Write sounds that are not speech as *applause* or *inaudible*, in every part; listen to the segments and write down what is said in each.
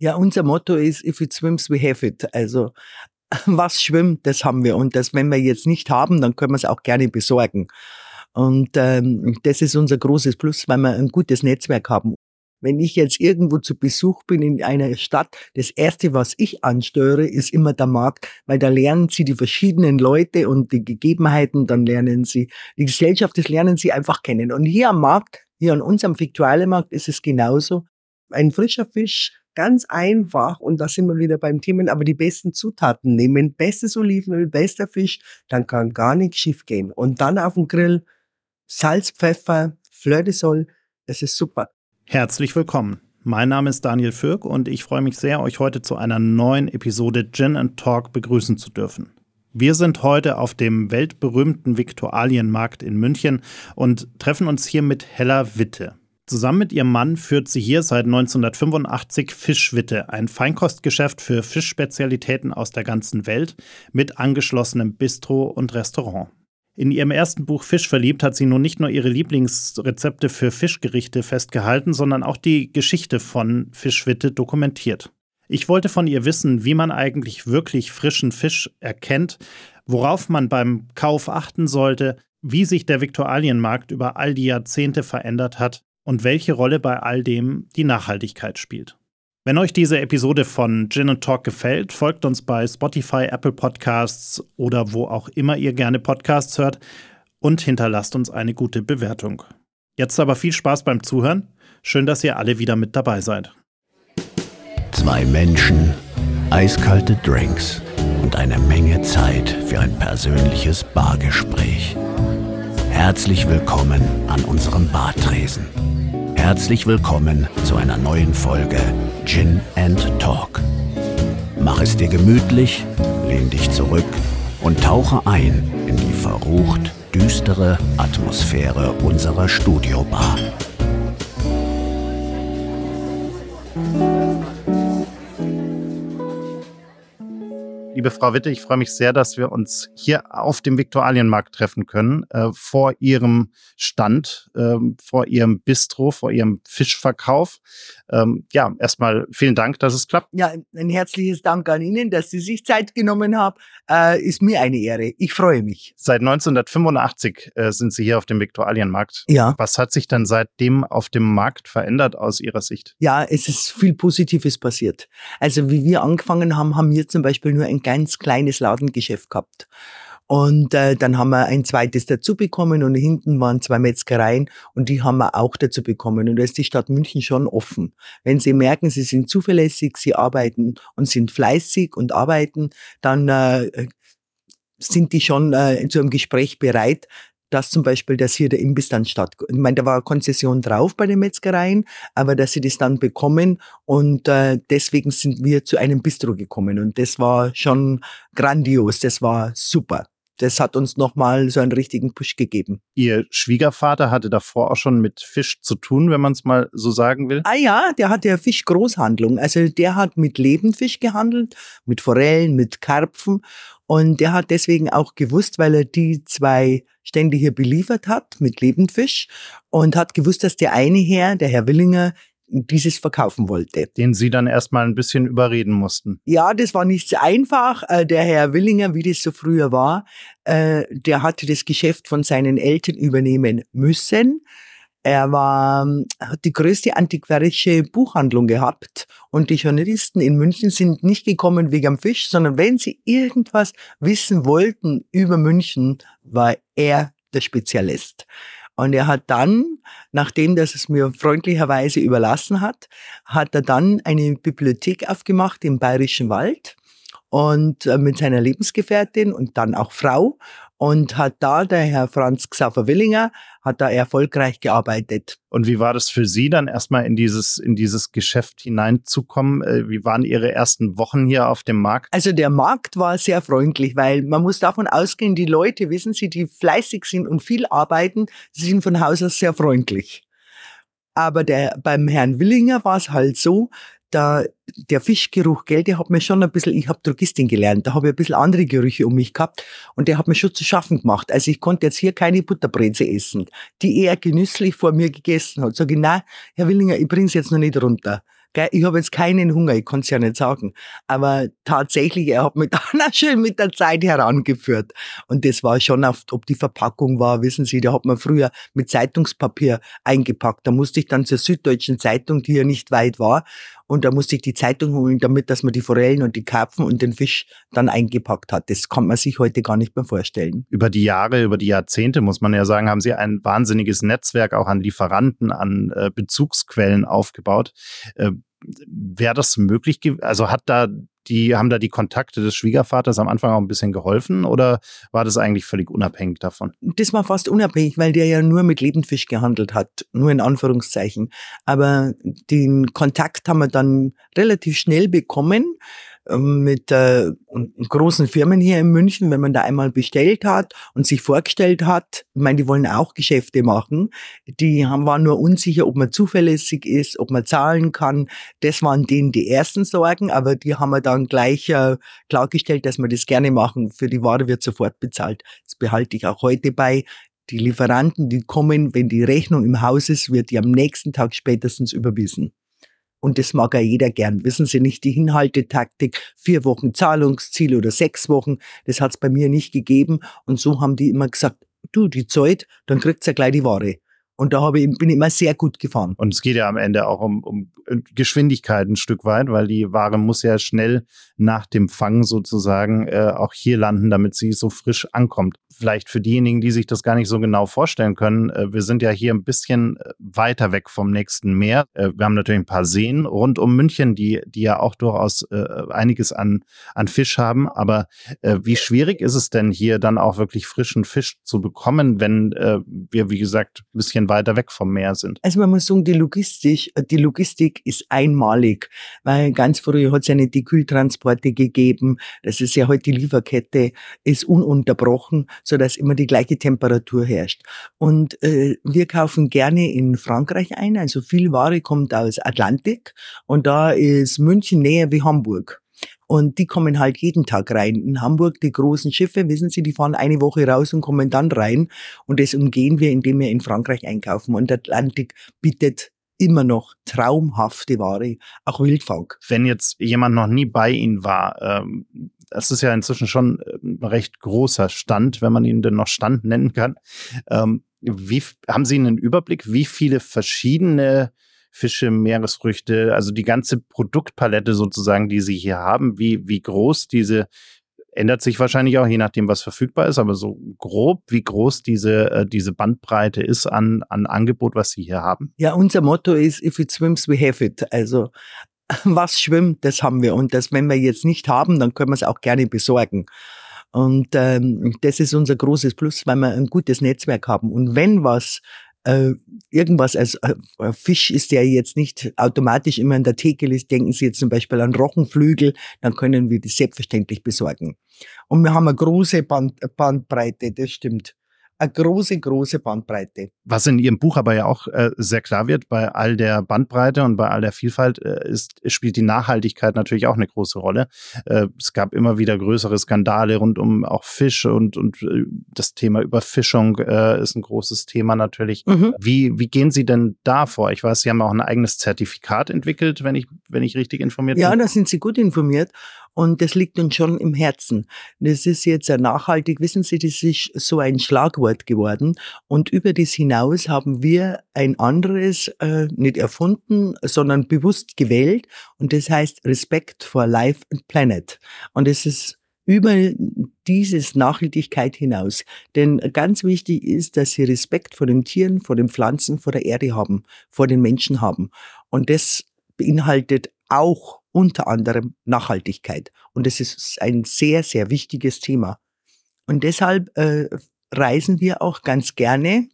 Ja, unser Motto ist, if it swims, we have it. Also was schwimmt, das haben wir. Und das, wenn wir jetzt nicht haben, dann können wir es auch gerne besorgen. Und ähm, das ist unser großes Plus, weil wir ein gutes Netzwerk haben. Wenn ich jetzt irgendwo zu Besuch bin in einer Stadt, das erste, was ich ansteuere, ist immer der Markt, weil da lernen sie die verschiedenen Leute und die Gegebenheiten, dann lernen sie die Gesellschaft, das lernen sie einfach kennen. Und hier am Markt, hier an unserem Viktualienmarkt ist es genauso. Ein frischer Fisch, ganz einfach, und da sind wir wieder beim Thema, aber die besten Zutaten nehmen, bestes Olivenöl, bester Fisch, dann kann gar nichts schief gehen. Und dann auf dem Grill Salz, Pfeffer, Fleur de Sol, das ist super. Herzlich willkommen. Mein Name ist Daniel Fürk und ich freue mich sehr, euch heute zu einer neuen Episode Gin and Talk begrüßen zu dürfen. Wir sind heute auf dem weltberühmten Viktualienmarkt in München und treffen uns hier mit Hella Witte. Zusammen mit ihrem Mann führt sie hier seit 1985 Fischwitte, ein Feinkostgeschäft für Fischspezialitäten aus der ganzen Welt mit angeschlossenem Bistro und Restaurant. In ihrem ersten Buch Fisch verliebt hat sie nun nicht nur ihre Lieblingsrezepte für Fischgerichte festgehalten, sondern auch die Geschichte von Fischwitte dokumentiert. Ich wollte von ihr wissen, wie man eigentlich wirklich frischen Fisch erkennt, worauf man beim Kauf achten sollte, wie sich der Viktualienmarkt über all die Jahrzehnte verändert hat und welche Rolle bei all dem die Nachhaltigkeit spielt. Wenn euch diese Episode von Gin Talk gefällt, folgt uns bei Spotify, Apple Podcasts oder wo auch immer ihr gerne Podcasts hört und hinterlasst uns eine gute Bewertung. Jetzt aber viel Spaß beim Zuhören. Schön, dass ihr alle wieder mit dabei seid. Zwei Menschen, eiskalte Drinks und eine Menge Zeit für ein persönliches Bargespräch. Herzlich willkommen an unserem Bartresen. Herzlich willkommen zu einer neuen Folge Gin and Talk. Mach es dir gemütlich, lehn dich zurück und tauche ein in die verrucht düstere Atmosphäre unserer Studiobar. Liebe Frau Witte, ich freue mich sehr, dass wir uns hier auf dem Viktualienmarkt treffen können, äh, vor Ihrem Stand, äh, vor Ihrem Bistro, vor Ihrem Fischverkauf. Ähm, ja, erstmal vielen Dank, dass es klappt. Ja, ein herzliches Dank an Ihnen, dass Sie sich Zeit genommen haben. Äh, ist mir eine Ehre. Ich freue mich. Seit 1985 äh, sind Sie hier auf dem Viktualienmarkt. Ja. Was hat sich dann seitdem auf dem Markt verändert aus Ihrer Sicht? Ja, es ist viel Positives passiert. Also wie wir angefangen haben, haben wir zum Beispiel nur ein ganz kleines Ladengeschäft gehabt. Und äh, dann haben wir ein zweites dazu bekommen und hinten waren zwei Metzgereien und die haben wir auch dazu bekommen. Und da ist die Stadt München schon offen. Wenn Sie merken, Sie sind zuverlässig, Sie arbeiten und sind fleißig und arbeiten, dann äh, sind die schon äh, zu einem Gespräch bereit, dass zum Beispiel, dass hier der Imbiss dann statt, ich meine, da war Konzession drauf bei den Metzgereien, aber dass sie das dann bekommen und äh, deswegen sind wir zu einem Bistro gekommen und das war schon grandios, das war super. Das hat uns nochmal so einen richtigen Push gegeben. Ihr Schwiegervater hatte davor auch schon mit Fisch zu tun, wenn man es mal so sagen will? Ah ja, der hat ja Fischgroßhandlung. Also der hat mit Lebendfisch gehandelt, mit Forellen, mit Karpfen und der hat deswegen auch gewusst, weil er die zwei Stände hier beliefert hat mit Lebendfisch und hat gewusst, dass der eine Herr, der Herr Willinger, dieses verkaufen wollte. Den Sie dann erstmal ein bisschen überreden mussten. Ja, das war nicht so einfach. Äh, der Herr Willinger, wie das so früher war, äh, der hatte das Geschäft von seinen Eltern übernehmen müssen. Er war, hat die größte antiquarische Buchhandlung gehabt und die Journalisten in München sind nicht gekommen wegen am Fisch, sondern wenn sie irgendwas wissen wollten über München, war er der Spezialist. Und er hat dann, nachdem das es mir freundlicherweise überlassen hat, hat er dann eine Bibliothek aufgemacht im Bayerischen Wald und äh, mit seiner Lebensgefährtin und dann auch Frau und hat da der Herr Franz Xaver Willinger hat da erfolgreich gearbeitet. Und wie war das für Sie dann erstmal in dieses in dieses Geschäft hineinzukommen? Äh, wie waren Ihre ersten Wochen hier auf dem Markt? Also der Markt war sehr freundlich, weil man muss davon ausgehen, die Leute, wissen Sie, die fleißig sind und viel arbeiten, sie sind von Haus aus sehr freundlich. Aber der, beim Herrn Willinger war es halt so, da der Fischgeruch, gell, der hat mir schon ein bisschen, ich habe Drogistin gelernt, da habe ich ein bisschen andere Gerüche um mich gehabt und der hat mir schon zu schaffen gemacht. Also ich konnte jetzt hier keine Butterbreze essen, die er genüsslich vor mir gegessen hat. Sag ich, nein, Herr Willinger, ich bring's jetzt noch nicht runter. Ich habe jetzt keinen Hunger, ich kann es ja nicht sagen. Aber tatsächlich, er hat mich *laughs* dann auch schön mit der Zeit herangeführt. Und das war schon oft, ob die Verpackung war, wissen Sie, da hat man früher mit Zeitungspapier eingepackt. Da musste ich dann zur Süddeutschen Zeitung, die ja nicht weit war, und da musste ich die Zeitung holen, damit, dass man die Forellen und die Karpfen und den Fisch dann eingepackt hat. Das kann man sich heute gar nicht mehr vorstellen. Über die Jahre, über die Jahrzehnte, muss man ja sagen, haben Sie ein wahnsinniges Netzwerk auch an Lieferanten, an äh, Bezugsquellen aufgebaut. Äh, Wäre das möglich? Also hat da die, haben da die Kontakte des Schwiegervaters am Anfang auch ein bisschen geholfen oder war das eigentlich völlig unabhängig davon? Das war fast unabhängig, weil der ja nur mit Lebendfisch gehandelt hat, nur in Anführungszeichen. Aber den Kontakt haben wir dann relativ schnell bekommen mit äh, großen Firmen hier in München, wenn man da einmal bestellt hat und sich vorgestellt hat, ich meine, die wollen auch Geschäfte machen, die haben, waren nur unsicher, ob man zuverlässig ist, ob man zahlen kann. Das waren denen die ersten Sorgen, aber die haben wir dann gleich äh, klargestellt, dass wir das gerne machen. Für die Ware wird sofort bezahlt. Das behalte ich auch heute bei. Die Lieferanten, die kommen, wenn die Rechnung im Haus ist, wird die am nächsten Tag spätestens überwiesen. Und das mag ja jeder gern. Wissen Sie nicht, die Inhaltetaktik, vier Wochen Zahlungsziel oder sechs Wochen, das hat's bei mir nicht gegeben. Und so haben die immer gesagt, du, die Zeit, dann kriegt's ja gleich die Ware. Und da habe ich, bin ich immer sehr gut gefahren. Und es geht ja am Ende auch um, um Geschwindigkeit ein Stück weit, weil die Ware muss ja schnell nach dem Fang sozusagen äh, auch hier landen, damit sie so frisch ankommt vielleicht für diejenigen, die sich das gar nicht so genau vorstellen können, äh, wir sind ja hier ein bisschen äh, weiter weg vom nächsten Meer. Äh, wir haben natürlich ein paar Seen rund um München, die, die ja auch durchaus einiges an, an Fisch haben. Aber wie schwierig ist es denn hier dann auch wirklich frischen Fisch zu bekommen, wenn wir, wie gesagt, ein bisschen weiter weg vom Meer sind? Also man muss sagen, die Logistik, die Logistik ist einmalig, weil ganz früher hat es ja nicht die Kühltransporte gegeben. Das ist ja heute die Lieferkette, ist ununterbrochen so dass immer die gleiche Temperatur herrscht. Und äh, wir kaufen gerne in Frankreich ein, also viel Ware kommt aus Atlantik und da ist München näher wie Hamburg. Und die kommen halt jeden Tag rein. In Hamburg, die großen Schiffe, wissen Sie, die fahren eine Woche raus und kommen dann rein. Und das umgehen wir, indem wir in Frankreich einkaufen. Und Atlantik bietet immer noch traumhafte Ware, auch Wildfang. Wenn jetzt jemand noch nie bei Ihnen war, ähm, das ist ja inzwischen schon ein recht großer Stand, wenn man ihn denn noch Stand nennen kann. Ähm, wie, haben Sie einen Überblick, wie viele verschiedene Fische, Meeresfrüchte, also die ganze Produktpalette sozusagen, die Sie hier haben, wie, wie groß diese ändert sich wahrscheinlich auch, je nachdem, was verfügbar ist, aber so grob, wie groß diese, äh, diese Bandbreite ist an, an Angebot, was Sie hier haben? Ja, unser Motto ist, if it swims, we have it. Also *laughs* was schwimmt, das haben wir. Und das, wenn wir jetzt nicht haben, dann können wir es auch gerne besorgen. Und ähm, das ist unser großes Plus, weil wir ein gutes Netzwerk haben. Und wenn was äh, irgendwas als äh, Fisch ist, der jetzt nicht automatisch immer in der Theke ist, denken Sie jetzt zum Beispiel an Rochenflügel, dann können wir das selbstverständlich besorgen. Und wir haben eine große Band, Bandbreite, das stimmt eine große, große Bandbreite. Was in Ihrem Buch aber ja auch äh, sehr klar wird, bei all der Bandbreite und bei all der Vielfalt äh, ist, spielt die Nachhaltigkeit natürlich auch eine große Rolle. Äh, es gab immer wieder größere Skandale rund um auch Fisch und, und äh, das Thema Überfischung äh, ist ein großes Thema natürlich. Mhm. Wie, wie gehen Sie denn da vor? Ich weiß, Sie haben auch ein eigenes Zertifikat entwickelt, wenn ich, wenn ich richtig informiert ja, bin. Ja, da sind Sie gut informiert. Und das liegt uns schon im Herzen. Das ist jetzt nachhaltig, wissen Sie, das ist so ein Schlagwort geworden. Und über das hinaus haben wir ein anderes äh, nicht erfunden, sondern bewusst gewählt. Und das heißt Respect for Life and Planet. Und es ist über dieses Nachhaltigkeit hinaus. Denn ganz wichtig ist, dass sie Respekt vor den Tieren, vor den Pflanzen, vor der Erde haben, vor den Menschen haben. Und das beinhaltet auch unter anderem Nachhaltigkeit. Und das ist ein sehr, sehr wichtiges Thema. Und deshalb äh, reisen wir auch ganz gerne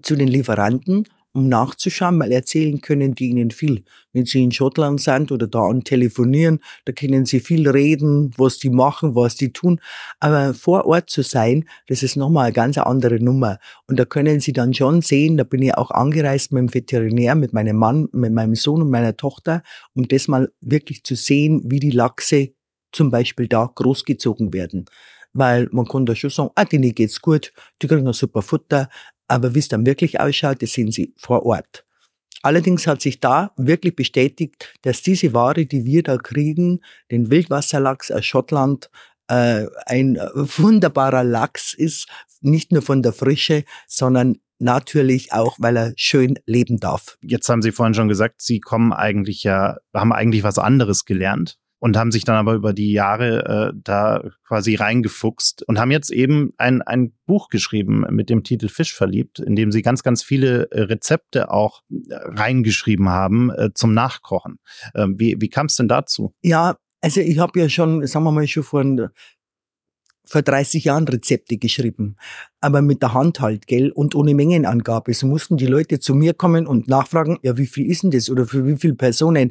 zu den Lieferanten um nachzuschauen, weil erzählen können die ihnen viel. Wenn sie in Schottland sind oder da an telefonieren, da können sie viel reden, was die machen, was die tun. Aber vor Ort zu sein, das ist nochmal eine ganz andere Nummer. Und da können sie dann schon sehen, da bin ich auch angereist mit dem Veterinär, mit meinem Mann, mit meinem Sohn und meiner Tochter, um das mal wirklich zu sehen, wie die Lachse zum Beispiel da großgezogen werden weil man kann da schon sagen, ah, denen geht's gut, die kriegen ein super Futter, aber wie es dann wirklich ausschaut, das sehen Sie vor Ort. Allerdings hat sich da wirklich bestätigt, dass diese Ware, die wir da kriegen, den Wildwasserlachs aus Schottland, äh, ein wunderbarer Lachs ist, nicht nur von der Frische, sondern natürlich auch, weil er schön leben darf. Jetzt haben Sie vorhin schon gesagt, Sie kommen eigentlich ja, haben eigentlich was anderes gelernt und haben sich dann aber über die Jahre äh, da quasi reingefuchst und haben jetzt eben ein, ein Buch geschrieben mit dem Titel Fisch verliebt, in dem sie ganz, ganz viele äh, Rezepte auch äh, reingeschrieben haben äh, zum Nachkochen. Äh, wie wie kam es denn dazu? Ja, also ich habe ja schon, sagen wir mal, schon vor vor 30 Jahren Rezepte geschrieben, aber mit der Hand halt, gell, und ohne Mengenangabe. So mussten die Leute zu mir kommen und nachfragen, ja, wie viel ist denn das oder für wie viele Personen?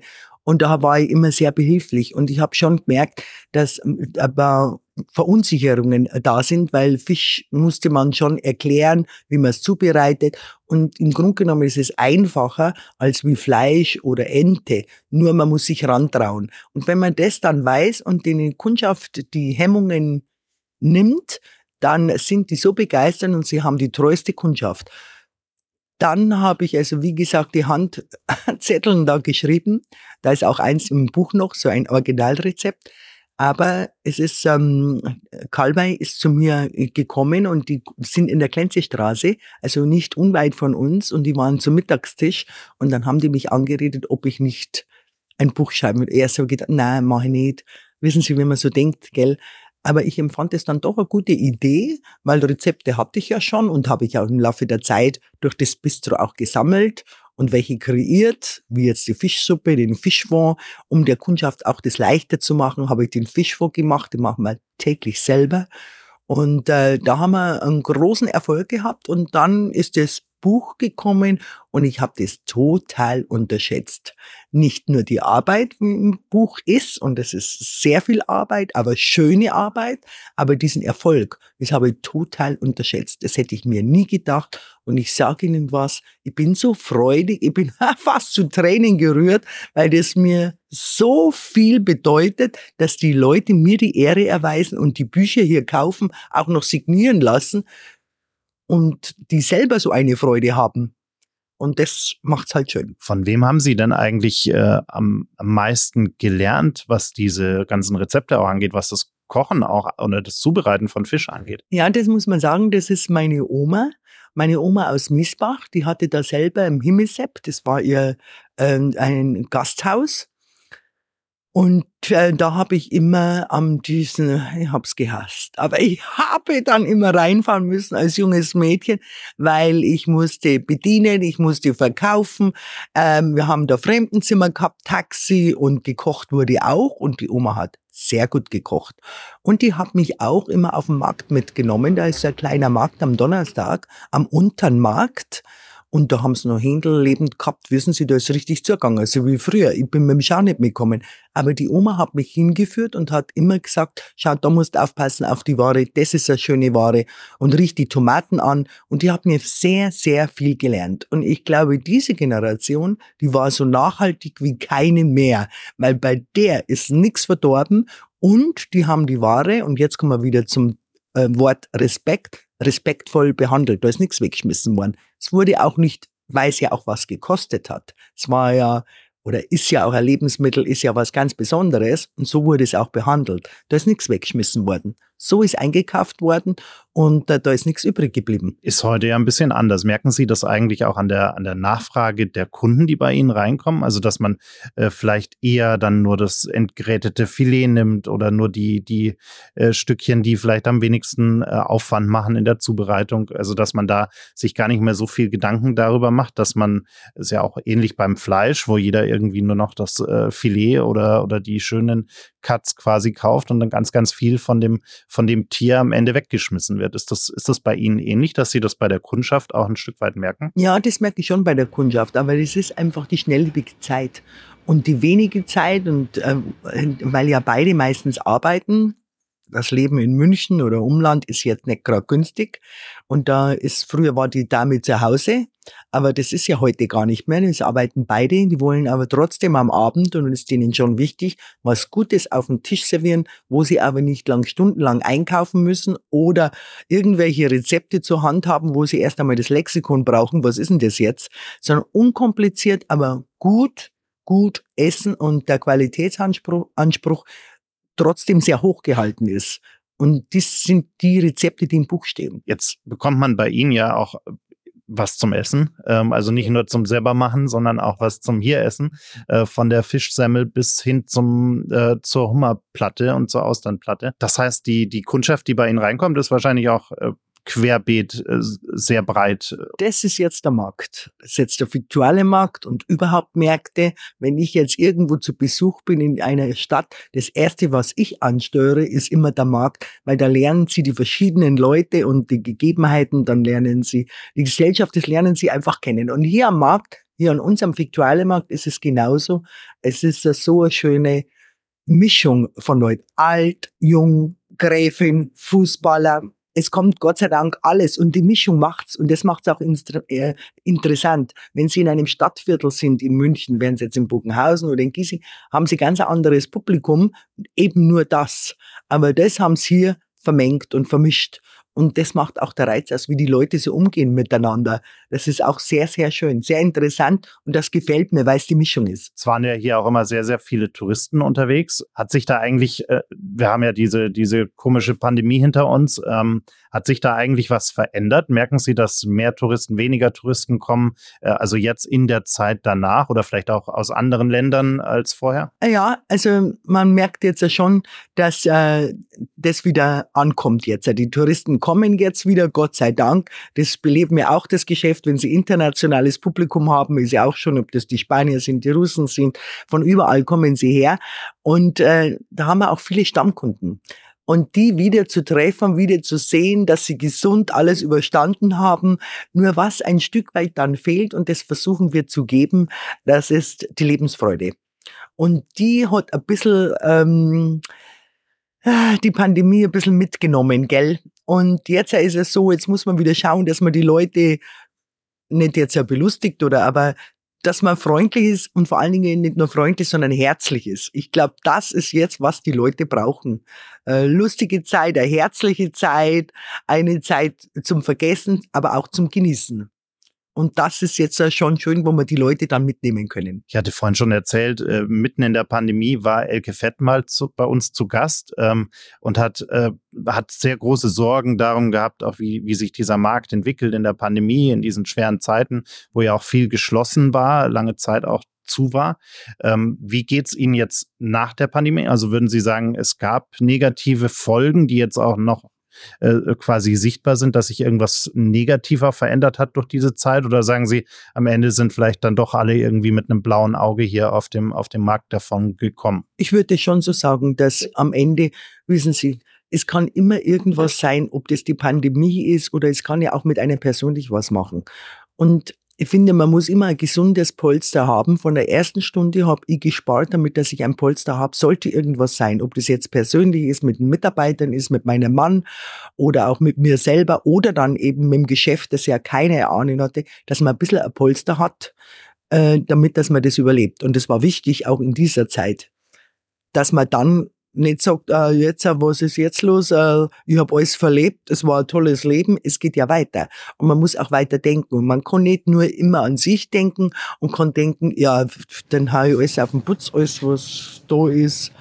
Und da war ich immer sehr behilflich. Und ich habe schon gemerkt, dass aber Verunsicherungen da sind, weil Fisch musste man schon erklären, wie man es zubereitet. Und im Grunde genommen ist es einfacher als wie Fleisch oder Ente. Nur man muss sich rantrauen. Und wenn man das dann weiß und den Kundschaft die Hemmungen nimmt, dann sind die so begeistert und sie haben die treueste Kundschaft. Dann habe ich also, wie gesagt, die Handzetteln da geschrieben. Da ist auch eins im Buch noch, so ein Originalrezept. Aber es ist, ähm, Kalmay ist zu mir gekommen und die sind in der Klenzestraße, also nicht unweit von uns und die waren zum Mittagstisch und dann haben die mich angeredet, ob ich nicht ein Buch schreiben würde. Er so gedacht, nein, mach ich nicht. Wissen Sie, wie man so denkt, gell? Aber ich empfand es dann doch eine gute Idee, weil Rezepte hatte ich ja schon und habe ich auch im Laufe der Zeit durch das Bistro auch gesammelt und welche kreiert, wie jetzt die Fischsuppe, den Fischfond, um der Kundschaft auch das leichter zu machen, habe ich den Fischfond gemacht, den machen wir täglich selber. Und äh, da haben wir einen großen Erfolg gehabt und dann ist das Buch gekommen und ich habe das total unterschätzt. Nicht nur die Arbeit im Buch ist, und es ist sehr viel Arbeit, aber schöne Arbeit, aber diesen Erfolg, das habe ich total unterschätzt. Das hätte ich mir nie gedacht. Und ich sage Ihnen was, ich bin so freudig, ich bin *laughs* fast zu Tränen gerührt, weil das mir so viel bedeutet, dass die Leute mir die Ehre erweisen und die Bücher hier kaufen, auch noch signieren lassen und die selber so eine Freude haben. Und das macht's halt schön. Von wem haben Sie denn eigentlich äh, am, am meisten gelernt, was diese ganzen Rezepte auch angeht, was das Kochen auch oder das Zubereiten von Fisch angeht? Ja, das muss man sagen, das ist meine Oma. Meine Oma aus Miesbach, die hatte da selber im Himmelsepp, das war ihr äh, ein Gasthaus. Und äh, da habe ich immer am diesen, ich hab's gehasst, aber ich habe dann immer reinfahren müssen als junges Mädchen, weil ich musste bedienen, ich musste verkaufen. Ähm, wir haben da Fremdenzimmer gehabt, Taxi und gekocht wurde auch und die Oma hat sehr gut gekocht. Und die hat mich auch immer auf den Markt mitgenommen. Da ist ein kleiner Markt am Donnerstag, am unteren Markt. Und da haben sie noch Händel lebend gehabt, wissen Sie, da ist richtig zugegangen, also wie früher. Ich bin mit dem Schau nicht mitgekommen. Aber die Oma hat mich hingeführt und hat immer gesagt, schau, da musst du aufpassen auf die Ware, das ist eine schöne Ware und riecht die Tomaten an. Und die hat mir sehr, sehr viel gelernt. Und ich glaube, diese Generation, die war so nachhaltig wie keine mehr, weil bei der ist nichts verdorben und die haben die Ware, und jetzt kommen wir wieder zum äh, Wort Respekt, respektvoll behandelt. Da ist nichts weggeschmissen worden. Es wurde auch nicht, weil es ja auch was gekostet hat. Es war ja oder ist ja auch ein Lebensmittel, ist ja was ganz Besonderes und so wurde es auch behandelt. Da ist nichts weggeschmissen worden. So ist eingekauft worden und äh, da ist nichts übrig geblieben. Ist heute ja ein bisschen anders. Merken Sie das eigentlich auch an der, an der Nachfrage der Kunden, die bei Ihnen reinkommen? Also, dass man äh, vielleicht eher dann nur das entgrätete Filet nimmt oder nur die, die äh, Stückchen, die vielleicht am wenigsten äh, Aufwand machen in der Zubereitung. Also, dass man da sich gar nicht mehr so viel Gedanken darüber macht, dass man, ist ja auch ähnlich beim Fleisch, wo jeder irgendwie nur noch das äh, Filet oder, oder die schönen Cuts quasi kauft und dann ganz, ganz viel von dem, von dem Tier am Ende weggeschmissen wird. Ist das, ist das bei Ihnen ähnlich, dass Sie das bei der Kundschaft auch ein Stück weit merken? Ja, das merke ich schon bei der Kundschaft, aber es ist einfach die schnelllebige Zeit. Und die wenige Zeit, und äh, weil ja beide meistens arbeiten, das Leben in München oder Umland ist jetzt nicht gerade günstig. Und da ist, früher war die Dame zu Hause Aber das ist ja heute gar nicht mehr. Es arbeiten beide, die wollen aber trotzdem am Abend, und es ist denen schon wichtig, was Gutes auf den Tisch servieren, wo sie aber nicht lang stundenlang einkaufen müssen oder irgendwelche Rezepte zur Hand haben, wo sie erst einmal das Lexikon brauchen, was ist denn das jetzt, sondern unkompliziert, aber gut, gut essen und der Qualitätsanspruch Anspruch trotzdem sehr hoch gehalten ist. Und das sind die Rezepte, die im Buch stehen. Jetzt bekommt man bei Ihnen ja auch was zum Essen. Ähm, also nicht nur zum selber machen, sondern auch was zum hier essen. Äh, von der Fischsemmel bis hin zum äh, zur Hummerplatte und zur Austernplatte. Das heißt, die die Kundschaft, die bei Ihnen reinkommt, ist wahrscheinlich auch äh, querbeet äh, sehr breit. Das ist jetzt der Markt. Das ist jetzt der virtuelle Markt und überhaupt Märkte. Wenn ich jetzt irgendwo zu Besuch bin in einer Stadt, das erste, was ich ansteuere, ist immer der Markt, weil da lernen Sie die verschiedenen Leute und die Gegebenheiten, dann lernen Sie die Gesellschaft, das lernen Sie einfach kennen. Und hier am Markt, hier an unserem Viktualienmarkt ist es genauso. Es ist so eine schöne Mischung von Leuten. Alt, jung, Gräfin, Fußballer, es kommt Gott sei Dank alles und die Mischung macht's und das macht's auch äh, interessant. Wenn Sie in einem Stadtviertel sind, in München, wären Sie jetzt in Bogenhausen oder in Giesing, haben Sie ganz ein anderes Publikum, eben nur das. Aber das haben Sie hier vermengt und vermischt. Und das macht auch der Reiz aus, wie die Leute so umgehen miteinander. Das ist auch sehr, sehr schön, sehr interessant und das gefällt mir, weil es die Mischung ist. Es waren ja hier auch immer sehr, sehr viele Touristen unterwegs. Hat sich da eigentlich, äh, wir haben ja diese, diese komische Pandemie hinter uns, ähm, hat sich da eigentlich was verändert? Merken Sie, dass mehr Touristen, weniger Touristen kommen, äh, also jetzt in der Zeit danach oder vielleicht auch aus anderen Ländern als vorher? Ja, also man merkt jetzt ja schon, dass äh, das wieder ankommt jetzt. Die Touristen kommen jetzt wieder, Gott sei Dank. Das beleben ja auch das Geschäft, wenn sie internationales Publikum haben, ist ja auch schon, ob das die Spanier sind, die Russen sind, von überall kommen sie her. Und äh, da haben wir auch viele Stammkunden und die wieder zu treffen, wieder zu sehen, dass sie gesund alles überstanden haben. Nur was ein Stück weit dann fehlt, und das versuchen wir zu geben, das ist die Lebensfreude. Und die hat ein bisschen ähm, die Pandemie ein bisschen mitgenommen, gell? Und jetzt ist es so, jetzt muss man wieder schauen, dass man die Leute nicht jetzt ja belustigt oder aber dass man freundlich ist und vor allen Dingen nicht nur freundlich, sondern herzlich ist. Ich glaube, das ist jetzt, was die Leute brauchen. Äh, lustige Zeit, eine herzliche Zeit, eine Zeit zum Vergessen, aber auch zum Genießen. Und das ist jetzt schon schön, wo wir die Leute dann mitnehmen können. Ich hatte vorhin schon erzählt, äh, mitten in der Pandemie war Elke Fett mal zu, bei uns zu Gast ähm, und hat, äh, hat sehr große Sorgen darum gehabt, auch wie, wie sich dieser Markt entwickelt in der Pandemie, in diesen schweren Zeiten, wo ja auch viel geschlossen war, lange Zeit auch zu war. Ähm, wie geht's Ihnen jetzt nach der Pandemie? Also würden Sie sagen, es gab negative Folgen, die jetzt auch noch äh, quasi sichtbar sind, dass sich irgendwas negativer verändert hat durch diese Zeit? Oder sagen Sie, am Ende sind vielleicht dann doch alle irgendwie mit einem blauen Auge hier auf dem, auf dem Markt davon gekommen? Ich würde schon so sagen, dass am Ende, wissen Sie, es kann immer irgendwas sein, ob das die Pandemie ist oder es kann ja auch mit einem persönlich was machen. Und ich finde, man muss immer ein gesundes Polster haben. Von der ersten Stunde habe ich gespart, damit dass ich ein Polster habe. Sollte irgendwas sein, ob das jetzt persönlich ist, mit den Mitarbeitern ist, mit meinem Mann oder auch mit mir selber oder dann eben mit dem Geschäft, das ja keine Ahnung hatte, dass man ein bisschen ein Polster hat, äh, damit dass man das überlebt. Und das war wichtig auch in dieser Zeit, dass man dann nicht sagt, äh, jetzt, äh, was ist jetzt los? Äh, ich habe alles verlebt, es war ein tolles Leben, es geht ja weiter. Und man muss auch weiter denken. Und man kann nicht nur immer an sich denken und kann denken, ja, dann habe ich alles auf den Putz, alles, was da ist,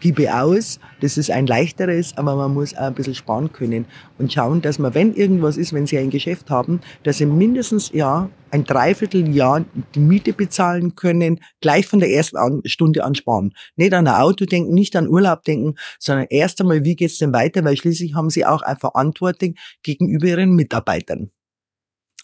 gebe aus. Das ist ein leichteres, aber man muss auch ein bisschen sparen können und schauen, dass man, wenn irgendwas ist, wenn Sie ein Geschäft haben, dass Sie mindestens ja ein Dreivierteljahr die Miete bezahlen können, gleich von der ersten Stunde an sparen. Nicht an ein Auto denken, nicht an Urlaub denken, sondern erst einmal, wie geht's denn weiter, weil schließlich haben Sie auch eine Verantwortung gegenüber Ihren Mitarbeitern.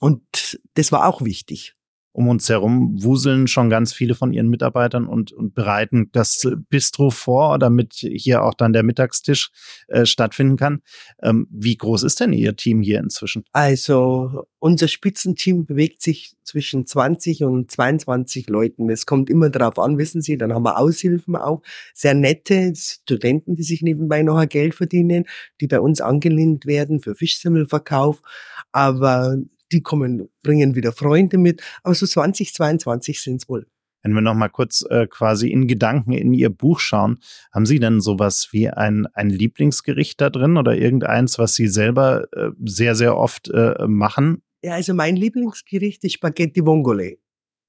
Und das war auch wichtig um uns herum wuseln schon ganz viele von ihren Mitarbeitern und, und bereiten das Bistro vor, damit hier auch dann der Mittagstisch äh, stattfinden kann. Ähm, wie groß ist denn Ihr Team hier inzwischen? Also unser Spitzenteam bewegt sich zwischen 20 und 22 Leuten. Es kommt immer darauf an, wissen Sie, dann haben wir Aushilfen auch, sehr nette Studenten, die sich nebenbei noch ein Geld verdienen, die bei uns angelehnt werden für Fischsimmelverkauf. Aber die kommen, bringen wieder Freunde mit. Aber so 2022 sind es wohl. Wenn wir noch mal kurz äh, quasi in Gedanken in Ihr Buch schauen, haben Sie denn sowas wie ein, ein Lieblingsgericht da drin oder irgendeins, was Sie selber äh, sehr, sehr oft äh, machen? Ja, also mein Lieblingsgericht ist Spaghetti Vongole.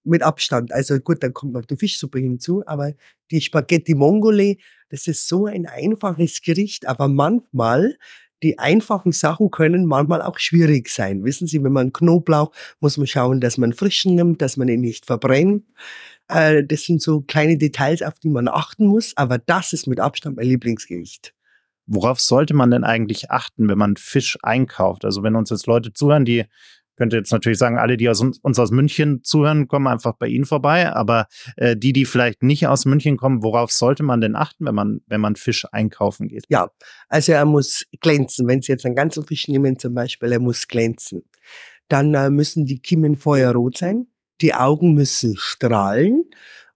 Mit Abstand. Also gut, dann kommt noch die Fischsuppe hinzu, aber die Spaghetti Vongole, das ist so ein einfaches Gericht, aber manchmal die einfachen Sachen können manchmal auch schwierig sein. Wissen Sie, wenn man Knoblauch, muss man schauen, dass man frischen nimmt, dass man ihn nicht verbrennt. Äh, das sind so kleine Details, auf die man achten muss, aber das ist mit Abstand mein Lieblingsgericht. Worauf sollte man denn eigentlich achten, wenn man Fisch einkauft? Also wenn uns jetzt Leute zuhören, die könnte jetzt natürlich sagen, alle, die aus, uns aus München zuhören, kommen einfach bei Ihnen vorbei. Aber äh, die, die vielleicht nicht aus München kommen, worauf sollte man denn achten, wenn man, wenn man Fisch einkaufen geht? Ja, also er muss glänzen. Wenn Sie jetzt einen ganzen Fisch nehmen zum Beispiel, er muss glänzen. Dann äh, müssen die Kiemen feuerrot sein. Die Augen müssen strahlen.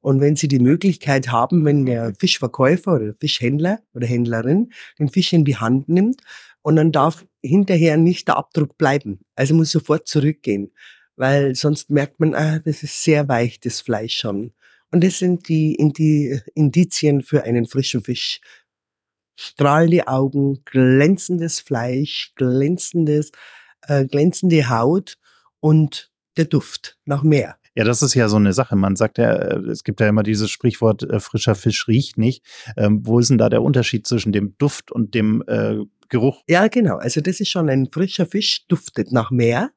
Und wenn Sie die Möglichkeit haben, wenn der Fischverkäufer oder Fischhändler oder Händlerin den Fisch in die Hand nimmt und dann darf hinterher nicht der Abdruck bleiben. Also muss sofort zurückgehen, weil sonst merkt man, ah, das ist sehr weich, das Fleisch schon. Und das sind die, die Indizien für einen frischen Fisch. Strahlende Augen, glänzendes Fleisch, glänzendes, äh, glänzende Haut und der Duft nach mehr. Ja, das ist ja so eine Sache. Man sagt ja, äh, es gibt ja immer dieses Sprichwort, äh, frischer Fisch riecht nicht. Ähm, wo ist denn da der Unterschied zwischen dem Duft und dem äh, Geruch? Ja, genau. Also das ist schon ein frischer Fisch, duftet nach Meer.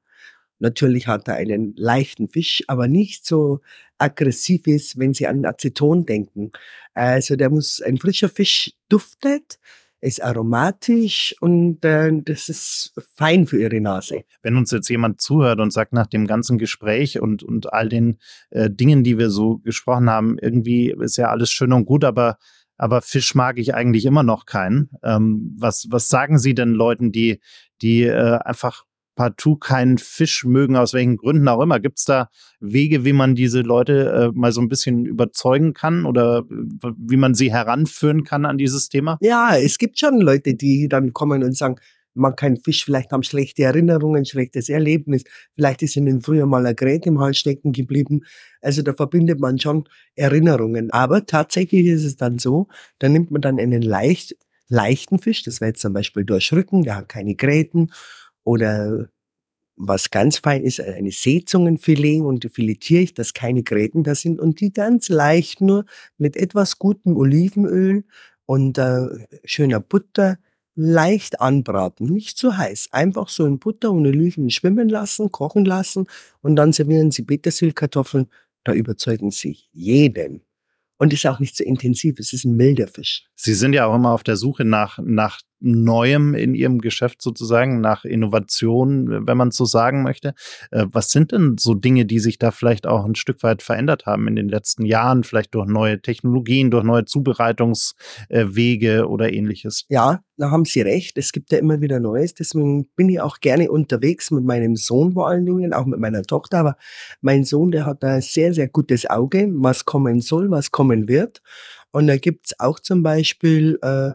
Natürlich hat er einen leichten Fisch, aber nicht so aggressiv ist, wenn Sie an Aceton denken. Also der muss, ein frischer Fisch duftet, ist aromatisch und äh, das ist fein für ihre Nase. Wenn uns jetzt jemand zuhört und sagt nach dem ganzen Gespräch und, und all den äh, Dingen, die wir so gesprochen haben, irgendwie ist ja alles schön und gut, aber aber Fisch mag ich eigentlich immer noch keinen. Ähm, was, was sagen Sie denn Leuten, die, die äh, einfach partout keinen Fisch mögen, aus welchen Gründen auch immer. Gibt es da Wege, wie man diese Leute äh, mal so ein bisschen überzeugen kann oder wie man sie heranführen kann an dieses Thema? Ja, es gibt schon Leute, die dann kommen und sagen, man kann Fisch vielleicht haben schlechte Erinnerungen, schlechtes Erlebnis. Vielleicht ist ihnen früher mal ein Gerät im Hals stecken geblieben. Also da verbindet man schon Erinnerungen. Aber tatsächlich ist es dann so, da nimmt man dann einen leicht, leichten Fisch, das wäre jetzt zum Beispiel Durchrücken, der hat keine Gräten oder was ganz fein ist, eine Seezungenfilet und filetiere ich, dass keine Gräten da sind und die ganz leicht nur mit etwas gutem Olivenöl und äh, schöner Butter leicht anbraten, nicht zu heiß. Einfach so in Butter und Oliven schwimmen lassen, kochen lassen und dann servieren Sie Petersilkartoffeln. Da überzeugen Sie jeden. Und ist auch nicht so intensiv, es ist ein milder Fisch. Sie sind ja auch immer auf der Suche nach, nach Neuem in Ihrem Geschäft sozusagen, nach Innovation, wenn man so sagen möchte. Äh, was sind denn so Dinge, die sich da vielleicht auch ein Stück weit verändert haben in den letzten Jahren, vielleicht durch neue Technologien, durch neue Zubereitungswege oder ähnliches? Ja, da haben Sie recht. Es gibt ja immer wieder Neues. Deswegen bin ich auch gerne unterwegs mit meinem Sohn vor allen Dingen, auch mit meiner Tochter. Aber mein Sohn, der hat ein sehr, sehr gutes Auge, was kommen soll, was kommen wird. Und da gibt's auch zum Beispiel äh,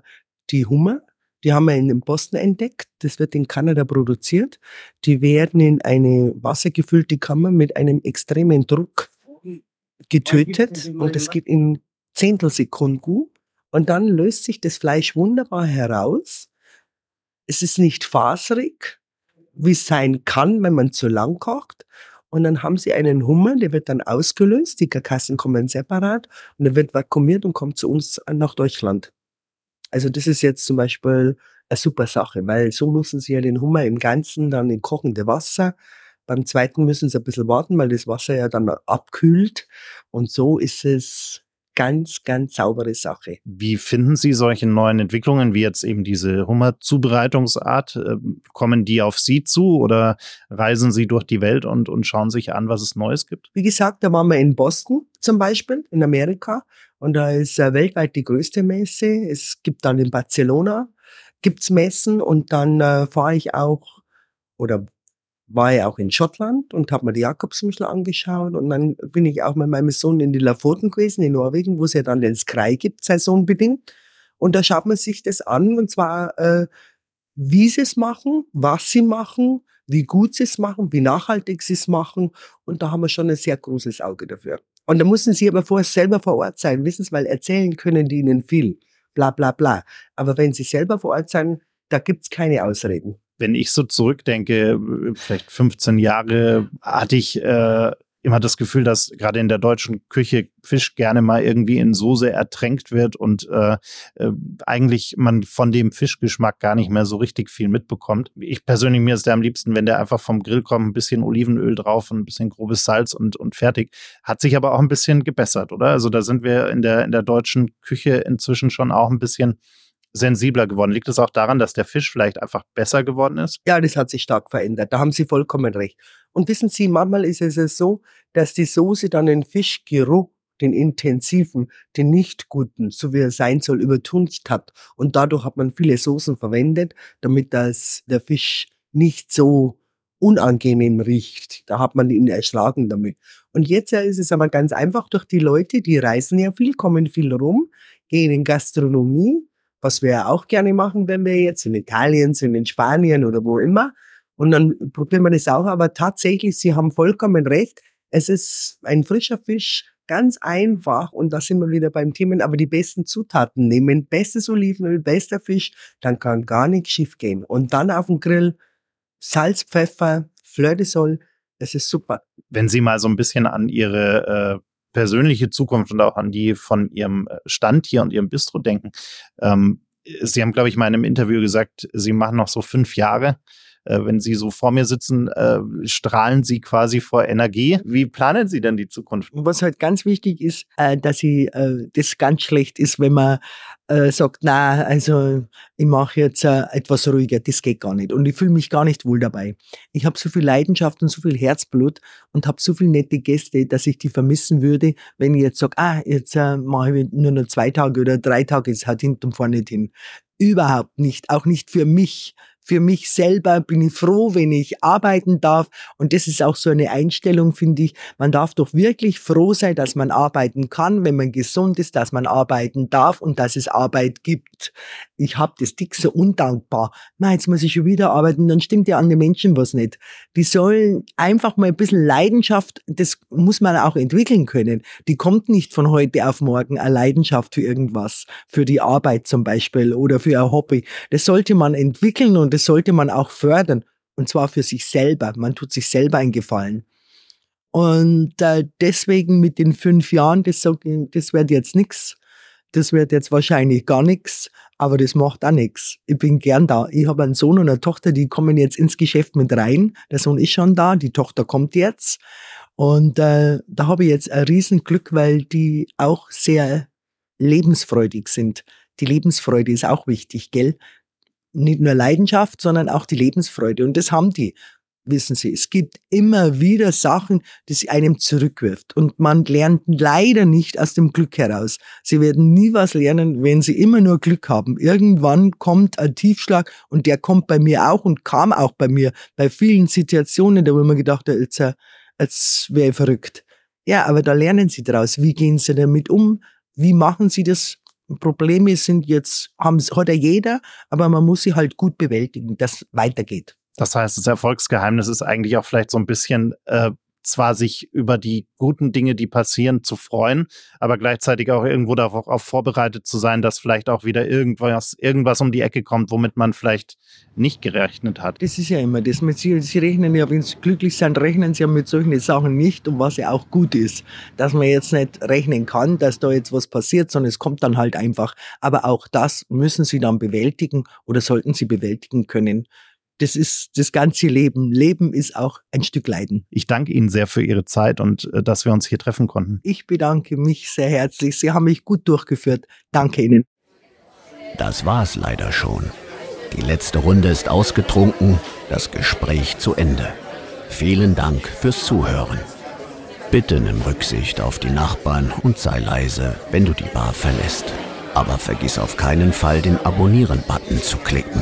die Hummer, die haben wir in Boston entdeckt. Das wird in Kanada produziert. Die werden in eine wassergefüllte Kammer mit einem extremen Druck getötet und es geht in Zehntelsekunden und dann löst sich das Fleisch wunderbar heraus. Es ist nicht faserig, wie es sein kann, wenn man zu lang kocht. Und dann haben sie einen Hummer, der wird dann ausgelöst, die Karkassen kommen separat und der wird vakuumiert und kommt zu uns nach Deutschland. Also das ist jetzt zum Beispiel eine super Sache, weil so müssen sie ja den Hummer im Ganzen dann in kochende Wasser. Beim zweiten müssen sie ein bisschen warten, weil das Wasser ja dann abkühlt. Und so ist es ganz, ganz saubere Sache. Wie finden Sie solche neuen Entwicklungen, wie jetzt eben diese Hummerzubereitungsart? Ähm, kommen die auf Sie zu oder reisen Sie durch die Welt und, und schauen sich an, was es Neues gibt? Wie gesagt, da waren wir in Boston zum Beispiel, in Amerika. Und da ist äh, weltweit die größte Messe. Es gibt dann in Barcelona gibt's Messen und dann äh, fahre ich auch oder war ich auch in Schottland und habe mir die Jakobsmuschel angeschaut und dann bin ich auch mit meinem Sohn in die Lafoten gewesen, in Norwegen, wo es ja dann den Skrei gibt, saisonbedingt. Und da schaut man sich das an und zwar, äh, wie sie es machen, was sie machen, wie gut sie es machen, wie nachhaltig sie es machen. Und da haben wir schon ein sehr großes Auge dafür. Und da müssen sie aber vorher selber vor Ort sein, wissen Sie, weil erzählen können die ihnen viel. Bla bla bla. Aber wenn sie selber vor Ort sein, da gibt's keine Ausreden. Wenn ich so zurückdenke, vielleicht 15 Jahre, hatte ich äh, immer das Gefühl, dass gerade in der deutschen Küche Fisch gerne mal irgendwie in Soße ertränkt wird und äh, äh, eigentlich man von dem Fischgeschmack gar nicht mehr so richtig viel mitbekommt. Ich persönlich, mir ist der am liebsten, wenn der einfach vom Grill kommt, ein bisschen Olivenöl drauf und ein bisschen grobes Salz und, und fertig. Hat sich aber auch ein bisschen gebessert, oder? Also da sind wir in der, in der deutschen Küche inzwischen schon auch ein bisschen sensibler geworden. Liegt es auch daran, dass der Fisch vielleicht einfach besser geworden ist? Ja, das hat sich stark verändert. Da haben Sie vollkommen recht. Und wissen Sie, manchmal ist es so, dass die Soße dann den Fischgeruch, den intensiven, den nicht guten, so wie er sein soll, übertuncht hat. Und dadurch hat man viele Soßen verwendet, damit das, der Fisch nicht so unangenehm riecht. Da hat man ihn erschlagen damit. Und jetzt ist es aber ganz einfach durch die Leute, die reisen ja viel, kommen viel rum, gehen in Gastronomie, was wir ja auch gerne machen, wenn wir jetzt in Italien sind, in Spanien oder wo immer. Und dann probieren wir das auch. Aber tatsächlich, Sie haben vollkommen recht. Es ist ein frischer Fisch, ganz einfach. Und da sind wir wieder beim Thema. Aber die besten Zutaten nehmen. Bestes Olivenöl, bester Fisch. Dann kann gar nichts schief gehen. Und dann auf dem Grill Salz, Pfeffer, Fleur de Sol. Das ist super. Wenn Sie mal so ein bisschen an Ihre äh, persönliche Zukunft und auch an die von Ihrem äh, Stand hier und Ihrem Bistro denken. Ähm, Sie haben, glaube ich, mal in einem Interview gesagt, Sie machen noch so fünf Jahre. Äh, wenn Sie so vor mir sitzen, äh, strahlen Sie quasi vor Energie. Wie planen Sie denn die Zukunft? Was halt ganz wichtig ist, äh, dass ich, äh, das ganz schlecht ist, wenn man äh, sagt, na, also ich mache jetzt äh, etwas ruhiger, das geht gar nicht. Und ich fühle mich gar nicht wohl dabei. Ich habe so viel Leidenschaft und so viel Herzblut und habe so viele nette Gäste, dass ich die vermissen würde, wenn ich jetzt sage, ah, jetzt mache ich nur noch zwei Tage oder drei Tage, es hat hinten und vorne nicht hin. Überhaupt nicht, auch nicht für mich für mich selber bin ich froh, wenn ich arbeiten darf. Und das ist auch so eine Einstellung, finde ich. Man darf doch wirklich froh sein, dass man arbeiten kann, wenn man gesund ist, dass man arbeiten darf und dass es Arbeit gibt. Ich hab das dick so undankbar. Na, jetzt muss ich schon wieder arbeiten, dann stimmt ja an den Menschen was nicht. Die sollen einfach mal ein bisschen Leidenschaft, das muss man auch entwickeln können. Die kommt nicht von heute auf morgen, eine Leidenschaft für irgendwas, für die Arbeit zum Beispiel oder für ein Hobby. Das sollte man entwickeln und das sollte man auch fördern. Und zwar für sich selber. Man tut sich selber einen Gefallen. Und äh, deswegen mit den fünf Jahren, das, das wird jetzt nichts. Das wird jetzt wahrscheinlich gar nichts, aber das macht auch nichts. Ich bin gern da. Ich habe einen Sohn und eine Tochter, die kommen jetzt ins Geschäft mit rein. Der Sohn ist schon da, die Tochter kommt jetzt. Und äh, da habe ich jetzt ein Riesenglück, weil die auch sehr lebensfreudig sind. Die Lebensfreude ist auch wichtig, gell? Nicht nur Leidenschaft, sondern auch die Lebensfreude. Und das haben die, wissen Sie. Es gibt immer wieder Sachen, die sie einem zurückwirft. Und man lernt leider nicht aus dem Glück heraus. Sie werden nie was lernen, wenn sie immer nur Glück haben. Irgendwann kommt ein Tiefschlag und der kommt bei mir auch und kam auch bei mir bei vielen Situationen, da wo man gedacht hat, jetzt, jetzt wäre ich verrückt. Ja, aber da lernen sie daraus. Wie gehen sie damit um? Wie machen sie das? Probleme sind jetzt, haben, hat ja jeder, aber man muss sie halt gut bewältigen, dass weitergeht. Das heißt, das Erfolgsgeheimnis ist eigentlich auch vielleicht so ein bisschen äh, zwar sich über die guten Dinge, die passieren, zu freuen, aber gleichzeitig auch irgendwo darauf vorbereitet zu sein, dass vielleicht auch wieder irgendwas, irgendwas um die Ecke kommt, womit man vielleicht nicht gerechnet hat. Das ist ja immer das. Sie, sie rechnen ja, wenn sie glücklich sind, rechnen sie ja mit solchen Sachen nicht, und was ja auch gut ist. Dass man jetzt nicht rechnen kann, dass da jetzt was passiert, sondern es kommt dann halt einfach. Aber auch das müssen sie dann bewältigen oder sollten sie bewältigen können das ist das ganze Leben. Leben ist auch ein Stück Leiden. Ich danke Ihnen sehr für Ihre Zeit und äh, dass wir uns hier treffen konnten. Ich bedanke mich sehr herzlich. Sie haben mich gut durchgeführt. Danke Ihnen. Das war's leider schon. Die letzte Runde ist ausgetrunken, das Gespräch zu Ende. Vielen Dank fürs Zuhören. Bitte nimm Rücksicht auf die Nachbarn und sei leise, wenn du die Bar verlässt. Aber vergiss auf keinen Fall, den Abonnieren-Button zu klicken.